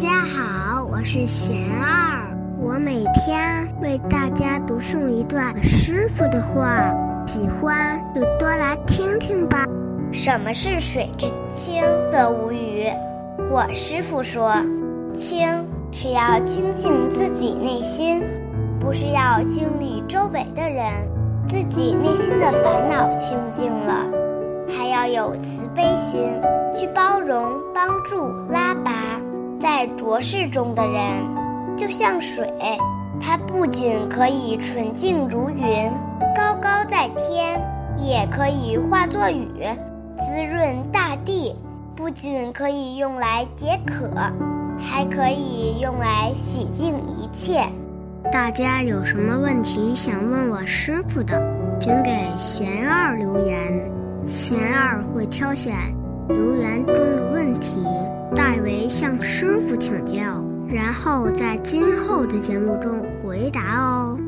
家好，我是贤二，我每天为大家读诵一段师傅的话，喜欢就多来听听吧。什么是水至清则无鱼？我师傅说，清是要清净自己内心，不是要清理周围的人，自己内心的烦恼清净了，还要有慈悲心，去包容、帮助、拉拔。在浊世中的人，就像水，它不仅可以纯净如云，高高在天，也可以化作雨，滋润大地。不仅可以用来解渴，还可以用来洗净一切。大家有什么问题想问我师傅的，请给贤二留言，贤二会挑选留言中的问题。向师傅请教，然后在今后的节目中回答哦。